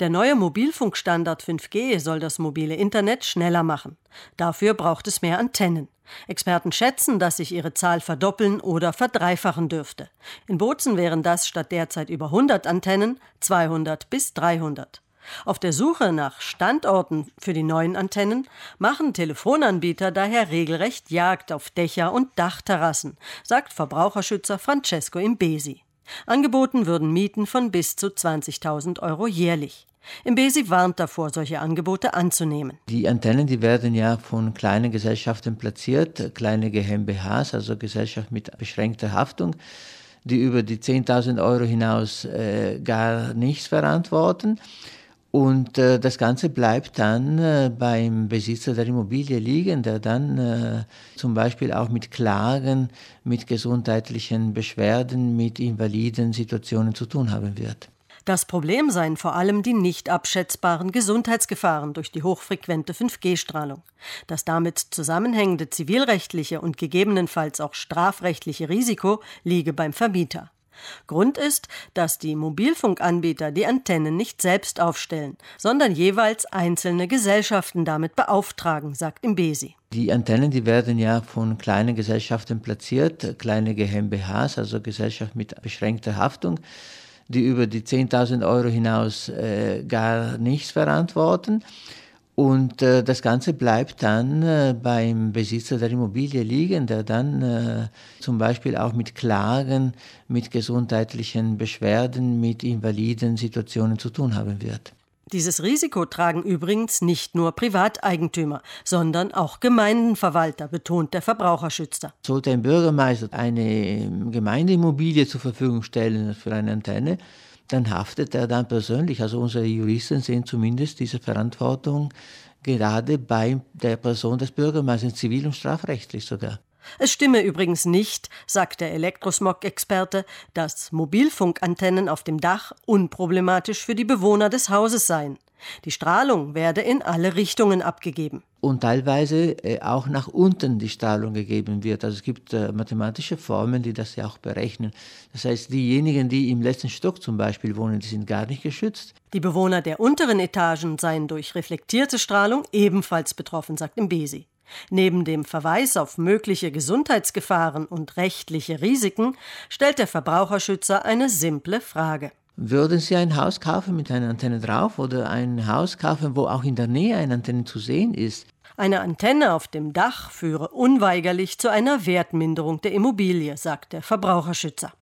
Der neue Mobilfunkstandard 5G soll das mobile Internet schneller machen. Dafür braucht es mehr Antennen. Experten schätzen, dass sich ihre Zahl verdoppeln oder verdreifachen dürfte. In Bozen wären das statt derzeit über 100 Antennen 200 bis 300. Auf der Suche nach Standorten für die neuen Antennen machen Telefonanbieter daher regelrecht Jagd auf Dächer und Dachterrassen, sagt Verbraucherschützer Francesco Imbesi. Angeboten würden Mieten von bis zu 20.000 Euro jährlich. Imbesi warnt davor, solche Angebote anzunehmen. Die Antennen, die werden ja von kleinen Gesellschaften platziert, kleine GmbHs, also Gesellschaft mit beschränkter Haftung, die über die 10.000 Euro hinaus äh, gar nichts verantworten. Und äh, das Ganze bleibt dann äh, beim Besitzer der Immobilie liegen, der dann äh, zum Beispiel auch mit Klagen, mit gesundheitlichen Beschwerden, mit invaliden Situationen zu tun haben wird. Das Problem seien vor allem die nicht abschätzbaren Gesundheitsgefahren durch die hochfrequente 5G-Strahlung. Das damit zusammenhängende zivilrechtliche und gegebenenfalls auch strafrechtliche Risiko liege beim Vermieter. Grund ist, dass die Mobilfunkanbieter die Antennen nicht selbst aufstellen, sondern jeweils einzelne Gesellschaften damit beauftragen, sagt Imbesi. Die Antennen, die werden ja von kleinen Gesellschaften platziert, kleine GmbHs, also Gesellschaft mit beschränkter Haftung, die über die 10.000 Euro hinaus äh, gar nichts verantworten. Und äh, das Ganze bleibt dann äh, beim Besitzer der Immobilie liegen, der dann äh, zum Beispiel auch mit Klagen, mit gesundheitlichen Beschwerden, mit invaliden Situationen zu tun haben wird. Dieses Risiko tragen übrigens nicht nur Privateigentümer, sondern auch Gemeindenverwalter, betont der Verbraucherschützer. Sollte ein Bürgermeister eine Gemeindeimmobilie zur Verfügung stellen für eine Antenne, dann haftet er dann persönlich. Also unsere Juristen sehen zumindest diese Verantwortung gerade bei der Person des Bürgermeisters, zivil und strafrechtlich sogar. Es stimme übrigens nicht, sagt der Elektrosmog-Experte, dass Mobilfunkantennen auf dem Dach unproblematisch für die Bewohner des Hauses seien. Die Strahlung werde in alle Richtungen abgegeben. Und teilweise äh, auch nach unten die Strahlung gegeben wird. Also es gibt äh, mathematische Formeln, die das ja auch berechnen. Das heißt, diejenigen, die im letzten Stock zum Beispiel wohnen, die sind gar nicht geschützt. Die Bewohner der unteren Etagen seien durch reflektierte Strahlung ebenfalls betroffen, sagt Mbesi. Neben dem Verweis auf mögliche Gesundheitsgefahren und rechtliche Risiken stellt der Verbraucherschützer eine simple Frage. Würden Sie ein Haus kaufen mit einer Antenne drauf oder ein Haus kaufen, wo auch in der Nähe eine Antenne zu sehen ist? Eine Antenne auf dem Dach führe unweigerlich zu einer Wertminderung der Immobilie, sagt der Verbraucherschützer.